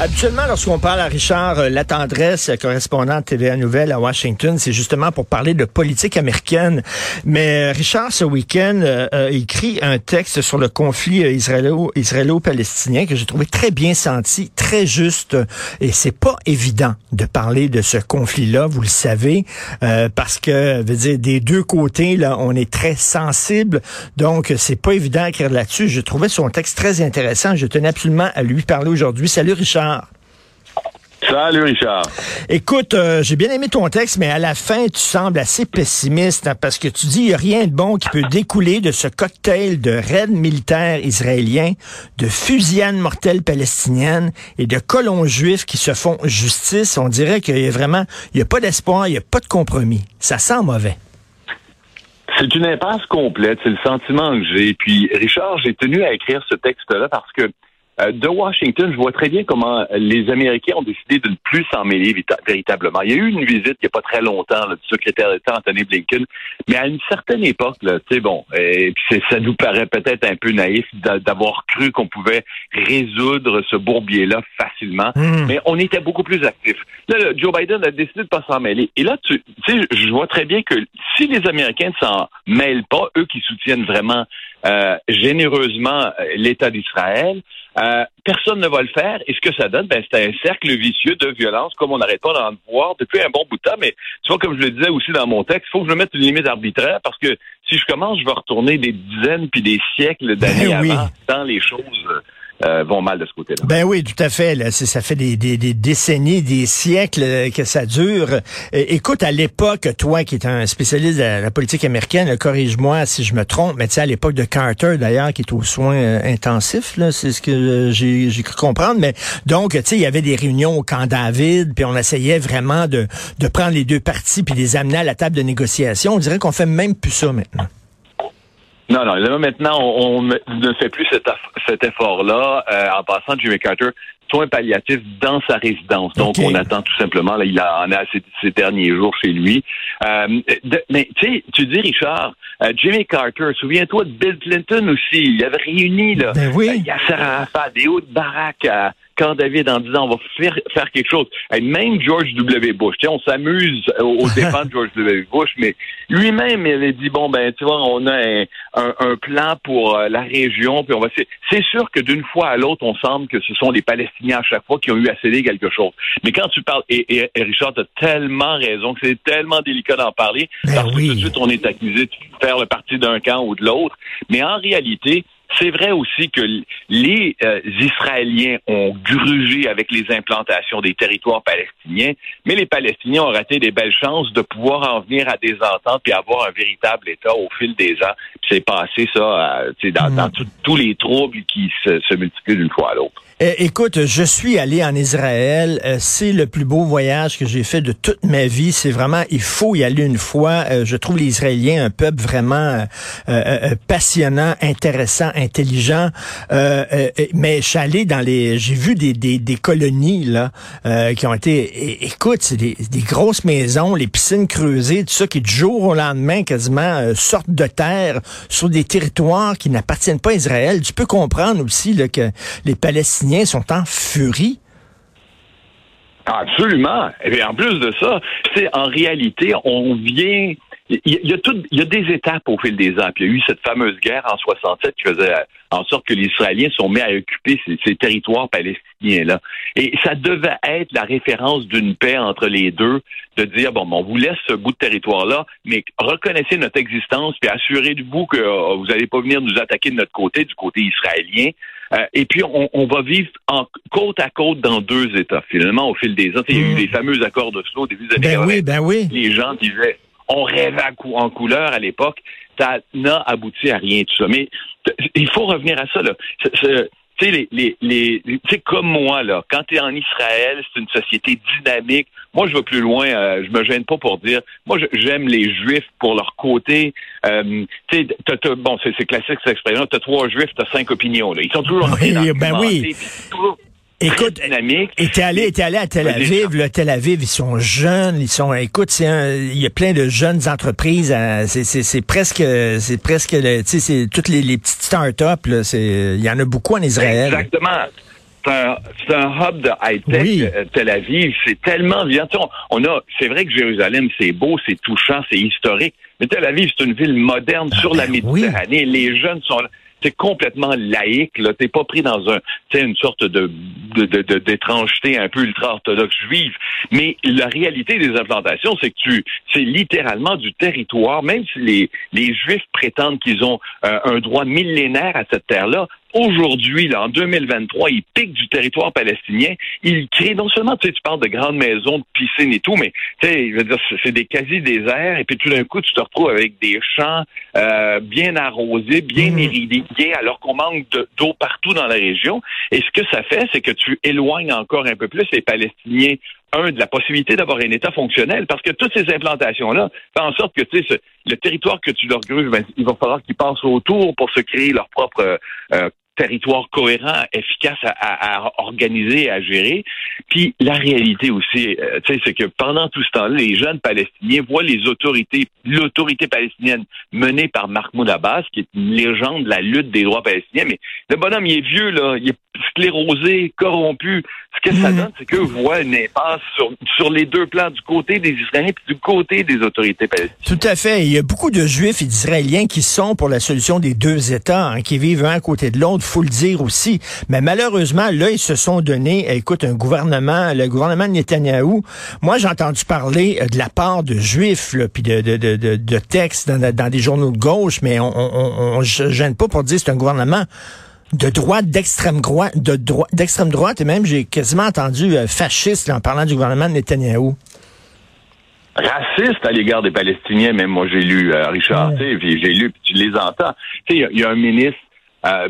Habituellement, lorsqu'on parle à Richard euh, La Tendresse, correspondant TVA Nouvelle à Washington, c'est justement pour parler de politique américaine. Mais euh, Richard, ce week-end, euh, a écrit un texte sur le conflit israélo-palestinien que j'ai trouvé très bien senti, très juste. Et c'est pas évident de parler de ce conflit-là, vous le savez, parce que, veut dire, des deux côtés, là, on est très sensible. Donc, c'est pas évident d'écrire là-dessus. Je trouvais son texte très intéressant. Je tenais absolument à lui parler aujourd'hui. Salut, Richard. Salut Richard. Écoute, euh, j'ai bien aimé ton texte, mais à la fin, tu sembles assez pessimiste hein, parce que tu dis il n'y a rien de bon qui peut découler de ce cocktail de raids militaires israéliens, de fusillades mortelles palestiniennes et de colons juifs qui se font justice. On dirait qu'il y a vraiment, il n'y a pas d'espoir, il n'y a pas de compromis. Ça sent mauvais. C'est une impasse complète, c'est le sentiment que j'ai. Puis Richard, j'ai tenu à écrire ce texte-là parce que de Washington, je vois très bien comment les Américains ont décidé de ne plus s'en mêler véritablement. Il y a eu une visite il n'y a pas très longtemps du secrétaire d'État Anthony Blinken, mais à une certaine époque, c'est bon, et puis ça nous paraît peut-être un peu naïf d'avoir cru qu'on pouvait résoudre ce bourbier-là facilement, hmm. mais on était beaucoup plus actifs. Là, Joe Biden a décidé de ne pas s'en mêler. Et là, tu sais, je vois très bien que si les Américains ne s'en mêlent pas, eux qui soutiennent vraiment euh, généreusement euh, l'État d'Israël, euh, personne ne va le faire. Et ce que ça donne, ben, c'est un cercle vicieux de violence, comme on n'arrête pas d'en voir depuis un bon bout de temps. Mais tu vois, comme je le disais aussi dans mon texte, il faut que je mette une limite arbitraire parce que si je commence, je vais retourner des dizaines puis des siècles d'années ben avant dans les choses euh. Ben oui, tout à fait. Ça fait des, décennies, des siècles euh, que ça dure. Euh, écoute, à l'époque, toi qui es un spécialiste de la politique américaine, corrige-moi si je me trompe, mais tu sais, à l'époque de Carter, d'ailleurs, qui est aux soins intensifs, là, c'est ce que j'ai, cru comprendre. Mais donc, tu il y avait des réunions au camp David, puis on essayait vraiment de, de prendre les deux parties puis les amener à la table de négociation. On dirait qu'on fait même plus ça maintenant. Non, non. Là, maintenant, on, ne fait plus cet, cet effort-là. Euh, en passant, Jimmy Carter, soins palliatifs dans sa résidence. Donc, on attend tout simplement. Là, il en a ces, ces derniers jours chez lui. Euh, mais tu sais, tu dis, Richard, euh, Jimmy Carter, souviens-toi de Bill Clinton aussi. Il avait réuni là, ben oui. Yasser Arafat, des hauts de baraque à quand David en disant on va faire, faire quelque chose. Même George W. Bush, on s'amuse au dépens de George W. Bush, mais lui-même, il avait dit bon ben tu vois, on a un, un, plan pour euh, la région, puis on va. C'est sûr que d'une fois à l'autre, on semble que ce sont les Palestiniens à chaque fois qui ont eu à céder quelque chose. Mais quand tu parles, et, et, Richard, as tellement raison que c'est tellement délicat d'en parler, ben parce que tout de suite on est accusé de faire le parti d'un camp ou de l'autre. Mais en réalité, c'est vrai aussi que les euh, Israéliens ont grugé avec les implantations des territoires palestiniens, mais les Palestiniens ont raté des belles chances de pouvoir en venir à des ententes et avoir un véritable État au fil des ans. C'est passé ça euh, dans, dans mm. tous les troubles qui se, se multiplient d'une fois à l'autre. Eh, écoute, je suis allé en Israël. Euh, c'est le plus beau voyage que j'ai fait de toute ma vie. C'est vraiment, il faut y aller une fois. Euh, je trouve les Israéliens un peuple vraiment euh, passionnant, intéressant, intelligent. mais je suis allé dans les, j'ai vu des, colonies là qui ont été, écoute, c'est des, grosses maisons, les piscines creusées, tout ça qui du jour au lendemain quasiment sortent de terre sur des territoires qui n'appartiennent pas à Israël. Tu peux comprendre aussi que les Palestiniens sont en furie. Absolument. Et en plus de ça, c'est en réalité, on vient il y, a tout, il y a des étapes au fil des ans. Puis il y a eu cette fameuse guerre en 67 qui faisait en sorte que les Israéliens sont mis à occuper ces, territoires palestiniens-là. Et ça devait être la référence d'une paix entre les deux, de dire, bon, on vous laisse ce bout de territoire-là, mais reconnaissez notre existence, puis assurez-vous que euh, vous n'allez pas venir nous attaquer de notre côté, du côté israélien. Euh, et puis, on, va vivre en côte à côte dans deux États, finalement, au fil des ans. Il y a eu hmm. les fameux accords de Slo au début des années ben oui, ben oui. Les gens disaient, on rêvait en couleur à l'époque. Ça n'a abouti à rien tout ça. Mais il faut revenir à ça. Là. Tu sais, les, les, les, comme moi, là, quand tu es en Israël, c'est une société dynamique. Moi, je vais plus loin. Euh, je me gêne pas pour dire. Moi, j'aime les Juifs pour leur côté. Euh, tu sais, bon, c'est classique cette expression. T'as trois Juifs, t'as cinq opinions. Là. Ils sont toujours oui, ben oui. écoute, dynamique. Et t'es allé, t'es allé à Tel Aviv, là, Tel Aviv, ils sont jeunes, ils sont, écoute, il y a plein de jeunes entreprises, c'est presque, c'est presque, tu sais, c'est toutes les, les petites start-up, il y en a beaucoup en Israël. Exactement c'est un, hub de high-tech, euh, Tel Aviv. C'est tellement bien. On, a, c'est vrai que Jérusalem, c'est beau, c'est touchant, c'est historique. Mais Tel Aviv, c'est une ville moderne ah, sur la ben Méditerranée. Les jeunes sont là c'est complètement laïque. Là, t'es pas pris dans un, une sorte de, d'étrangeté un peu ultra-orthodoxe juive. Mais la réalité des implantations, c'est que tu, c'est littéralement du territoire. Même si les, les Juifs prétendent qu'ils ont euh, un droit millénaire à cette terre-là, aujourd'hui, là, en 2023, ils piquent du territoire palestinien. Ils créent non seulement, tu sais, tu parles de grandes maisons, de piscines et tout, mais tu sais, je veux dire, c'est des quasi-déserts, et puis tout d'un coup, tu te retrouves avec des champs euh, bien arrosés, bien mmh. irrigués, alors qu'on manque d'eau partout dans la région. Et ce que ça fait, c'est que tu éloignes encore un peu plus les Palestiniens un, de la possibilité d'avoir un État fonctionnel, parce que toutes ces implantations-là font en sorte que tu sais, le territoire que tu leur gruges, ben, il va falloir qu'ils passent autour pour se créer leur propre euh, territoire cohérent, efficace à, organiser et à gérer. Puis la réalité aussi, euh, tu sais, c'est que pendant tout ce temps-là, les jeunes Palestiniens voient les autorités, l'autorité palestinienne menée par Mahmoud Abbas, qui est une légende de la lutte des droits palestiniens. Mais le bonhomme, il est vieux, là, il est sclérosé, corrompu. Ce que ça mhm. donne, c'est qu'eux voient une impasse sur, sur les deux plans, du côté des Israéliens puis du côté des autorités palestiniennes. Tout à fait. Il y a beaucoup de Juifs et d'Israéliens qui sont pour la solution des deux États, hein, qui vivent un à côté de l'autre, faut le dire aussi. Mais malheureusement, là, ils se sont donné, écoute, un gouvernement, le gouvernement de Netanyahou. Moi, j'ai entendu parler euh, de la part de Juifs, puis de, de, de, de, textes dans, dans, des journaux de gauche, mais on, on, on, gêne pas pour dire que c'est un gouvernement de droite, d'extrême droite, de droite, d'extrême droite, et même j'ai quasiment entendu euh, fasciste en parlant du gouvernement de Netanyahou. Raciste à l'égard des Palestiniens, même moi j'ai lu euh, Richard, ouais. puis j'ai lu, puis tu les entends. Tu sais, il y, a un ministre, euh,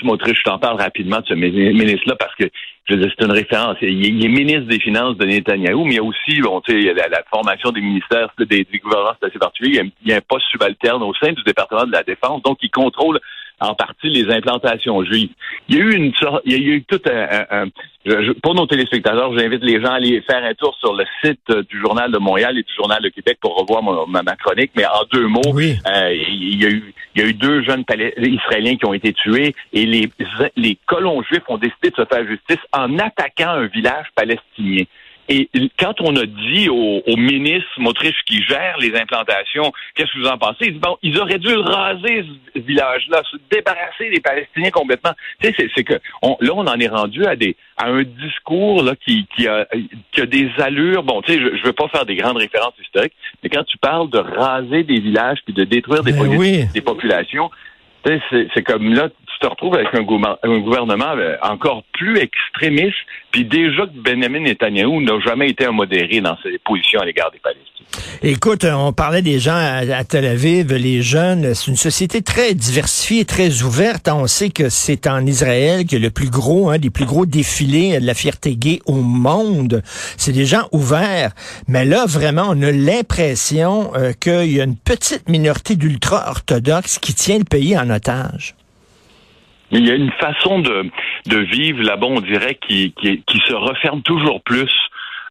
Smotrich, je t'en parle rapidement de ce ministre-là parce que je veux c'est une référence. Il, est ministre des Finances de Netanyahou, mais il y a aussi, bon, tu sais, la, la, formation des ministères, des, des gouvernements, assez particulier. Il y, a, un poste subalterne au sein du département de la Défense, donc il contrôle en partie les implantations juives. Il y a eu une sorte, il y a eu tout un, pour nos téléspectateurs, j'invite les gens à aller faire un tour sur le site euh, du Journal de Montréal et du Journal de Québec pour revoir ma, chronique. Mais en deux mots, euh, il, y a eu, il y a eu deux jeunes Israéliens qui ont été tués et les, les colons juifs ont décidé de se faire justice en attaquant un village palestinien. Et quand on a dit au, ministre Motriche qui gère les implantations, qu'est-ce que vous en pensez? Ils bon, ils auraient dû raser ce village-là, se débarrasser des Palestiniens complètement. Tu sais, c'est que là, on en est rendu à des à un discours là qui, qui, a, qui a des allures. Bon, tu sais, je, je veux pas faire des grandes références historiques, mais quand tu parles de raser des villages puis de détruire des, ben des populations, c'est comme là, te retrouves avec un, gouvernement euh, encore plus extrémiste, puis déjà que Benjamin Netanyahu n'a jamais été un modéré dans ses positions à l'égard des Palestiniens. Écoute, on parlait des gens à, Tel Aviv, les jeunes, c'est une société très diversifiée, très ouverte. On sait que c'est en Israël que le plus gros, des plus gros défilés de la fierté gay au monde. C'est des gens ouverts. Mais là, vraiment, on a l'impression euh, qu'il y a une petite minorité d'ultra-orthodoxes qui tient le pays en otage. Il y a une façon de, de vivre là-bas, on dirait, qui, qui, qui se referme toujours plus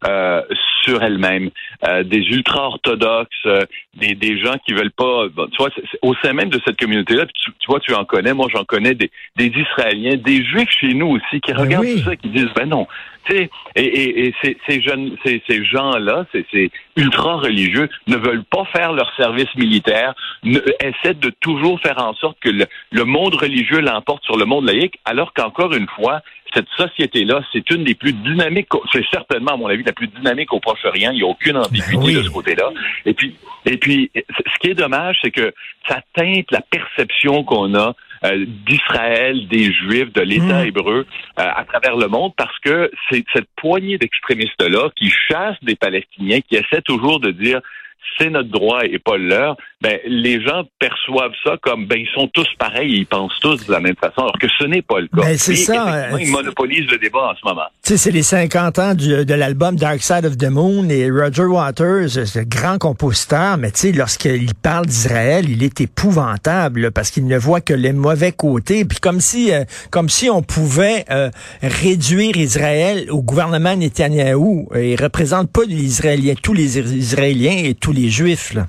euh, sur elle-même, euh, des ultra-orthodoxes, euh, des, des gens qui veulent pas. tu vois, au sein même de cette communauté-là, tu, vois, tu en connais, moi j'en connais des, des Israéliens, des Juifs chez nous aussi qui ben regardent tout ça, qui disent ben non. Tu sais, et, et, et ces, ces jeunes, ces, ces gens-là, ces, ces ultra-religieux, ne veulent pas faire leur service militaire, ne, essaient de toujours faire en sorte que le, le monde religieux l'emporte sur le monde laïque, alors qu'encore une fois, cette société-là, c'est une des plus dynamiques, c'est certainement, à mon avis, la plus dynamique au Proche-Orient. Il n'y a aucune ambiguïté de ce côté-là. Et puis, et puis, ce qui est dommage, c'est que ça teinte la perception qu'on a euh, d'Israël, des Juifs, de l'État mmh. hébreu euh, à travers le monde, parce que c'est cette poignée d'extrémistes-là qui chassent des Palestiniens, qui essaient toujours de dire c'est notre droit et pas leur, ben, les gens perçoivent ça comme ben ils sont tous pareils, ils pensent tous de la même façon, alors que ce n'est pas le cas. Ben, c'est ça. Ils monopolisent le débat en ce moment. Tu sais, c'est les 50 ans du, de l'album Dark Side of the Moon et Roger Waters, ce grand compositeur, mais tu sais, lorsqu'il parle d'Israël, il est épouvantable parce qu'il ne voit que les mauvais côtés. Puis comme si, euh, comme si on pouvait euh, réduire Israël au gouvernement Netanyahou. Il représente pas les Israéliens, tous les Israéliens et tous les Juifs. Là?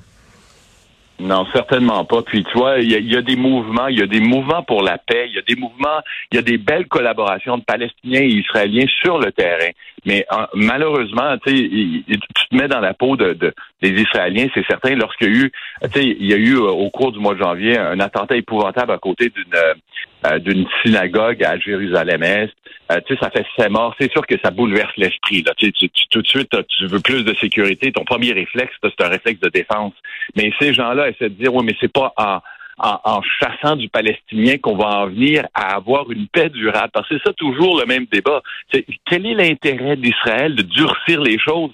Non, certainement pas. Puis tu vois, il y, a, des mouvements, il y a des mouvements pour la paix, il y a des mouvements, il y a des belles collaborations de Palestiniens et Israéliens sur le terrain. Mais malheureusement, tu te mets dans la peau de, des Israéliens, c'est certain. Lorsqu'il y a eu, tu sais, il y a eu euh, au cours du mois de janvier un attentat épouvantable à côté d'une euh, d'une synagogue à Jérusalem-Est. Euh, tu sais, ça fait sept morts. C'est sûr que ça bouleverse l'esprit. Là, tu, tu, tout de suite, tu veux plus de sécurité. Ton premier réflexe, c'est un réflexe de défense. Mais ces gens-là essaient de dire, oui, mais c'est pas en en, chassant du Palestinien qu'on va en venir à avoir une paix durable. Parce que c'est ça toujours le même débat. quel est l'intérêt d'Israël de durcir les choses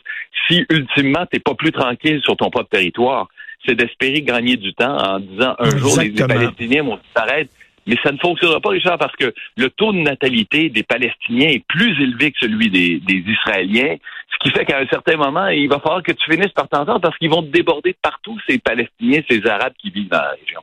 si ultimement tu n'es pas plus tranquille sur ton propre territoire? C'est d'espérer gagner du temps en disant un jour les, Palestiniens vont s'arrêter. Mais ça ne fonctionnera pas, Richard, parce que le taux de natalité des Palestiniens est plus élevé que celui des, des Israéliens, ce qui fait qu'à un certain moment, il va falloir que tu finisses par t'entendre parce qu'ils vont te déborder partout, ces Palestiniens, ces Arabes qui vivent dans la région.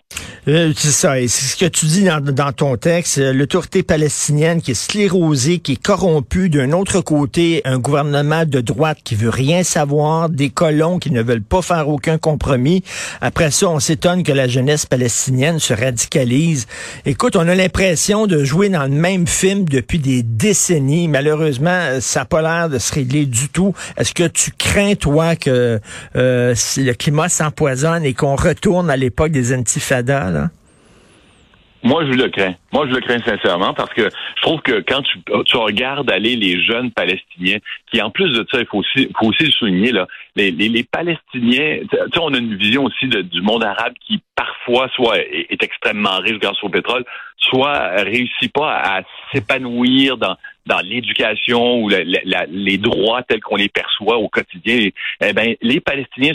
Euh, c'est ça, et c'est ce que tu dis dans, dans ton texte, euh, l'autorité palestinienne qui est sclérosée, qui est corrompue, d'un autre côté, un gouvernement de droite qui veut rien savoir, des colons qui ne veulent pas faire aucun compromis. Après ça, on s'étonne que la jeunesse palestinienne se radicalise. Écoute, on a l'impression de jouer dans le même film depuis des décennies. Malheureusement, ça n'a pas l'air de se régler du tout. Est-ce que tu crains, toi, que euh, le climat s'empoisonne et qu'on retourne à l'époque des intifadas? Là? Moi, je le crains. Moi, je le crains sincèrement parce que je trouve que quand tu, regardes aller les jeunes Palestiniens, qui en plus de ça, il faut aussi, le souligner, les, les, les Palestiniens, tu sais, on a une vision aussi du monde arabe qui parfois soit est, extrêmement riche grâce au pétrole, soit réussit pas à s'épanouir dans dans l'éducation ou les droits tels qu'on les perçoit au quotidien. Eh ben, les Palestiniens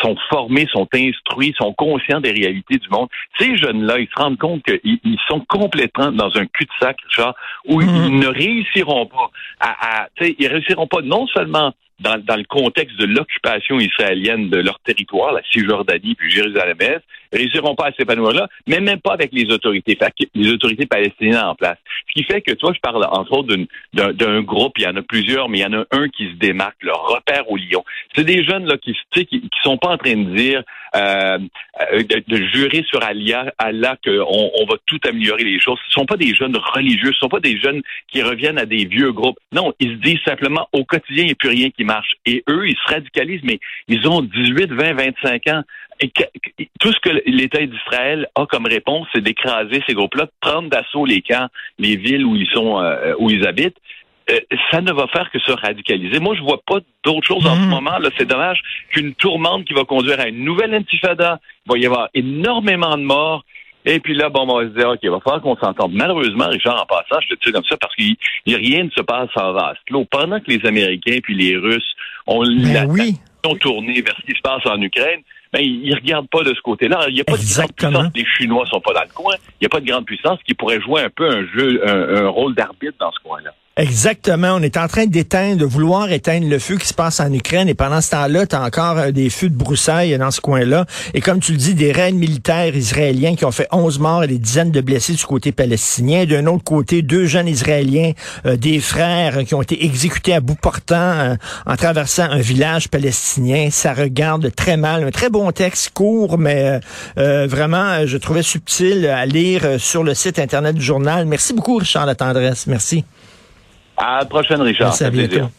sont, formés, sont instruits, sont conscients des réalités du monde. Ces jeunes-là, ils se rendent compte qu'ils sont complètement dans un cul-de-sac, genre, où ils mm-hmm. ne réussiront pas à, à ils réussiront pas non seulement dans, dans, le contexte de l'occupation israélienne de leur territoire, la Cisjordanie puis Jérusalem-Est, réussiront pas à s'épanouir là, mais même pas avec les autorités, les autorités palestiniennes en place. Ce qui fait que, toi, je parle entre autres d'un groupe, il y en a plusieurs, mais il y en a un qui se démarque, le repère au lion. C'est des jeunes là qui, qui, qui sont pas en train de dire euh, euh de, jurer sur Allah, qu'on on va tout améliorer les choses. Ce sont pas des jeunes religieux, ce sont pas des jeunes qui reviennent à des vieux groupes. Non, ils se disent simplement au quotidien, il n'y a plus rien qui marche. Et eux, ils se radicalisent, mais ils ont 18, 20, 25 ans. Tout ce que l'État d'Israël a comme réponse, c'est d'écraser ces groupes-là, de prendre d'assaut les camps, les villes où ils sont, euh, où ils habitent. Euh, ça ne va faire que se radicaliser. Moi, je vois pas d'autre chose en ce mhm. moment. Là, c'est dommage qu'une tourmente qui va conduire à une nouvelle intifada. Il va y avoir énormément de morts. Et puis là, bon, on va se dire, OK, il va falloir qu'on s'entende. Malheureusement, Richard, en passant, je te dis comme ça parce qu'il rien ne se passe en vase clos. Pendant que les Américains puis les Russes ont ben l'attention tournée vers ce qui se passe en Ukraine, ben, ils ne regardent pas de ce côté-là. Il n'y a pas de grande puissance. Les Chinois sont pas dans le coin. Il n'y a pas de grande puissance qui pourrait jouer un peu un jeu, un rôle d'arbitre dans ce coin-là. Exactement. On est en train d'éteindre, de vouloir éteindre le feu qui se passe en Ukraine. Et pendant ce temps-là, tu as encore euh, des feux de broussailles dans ce coin-là. Et comme tu le dis, des raids militaires israéliens qui ont fait 11 morts et des dizaines de blessés du côté palestinien. D'un autre côté, deux jeunes Israéliens, euh, des frères qui ont été exécutés à bout portant euh, en traversant un village palestinien. Ça regarde très mal. Un très bon texte, court, mais vraiment, je trouvais subtil à lire sur le site Internet du journal. Merci beaucoup, Richard La Tendresse. Merci. À la prochaine, Richard. Merci, à bientôt.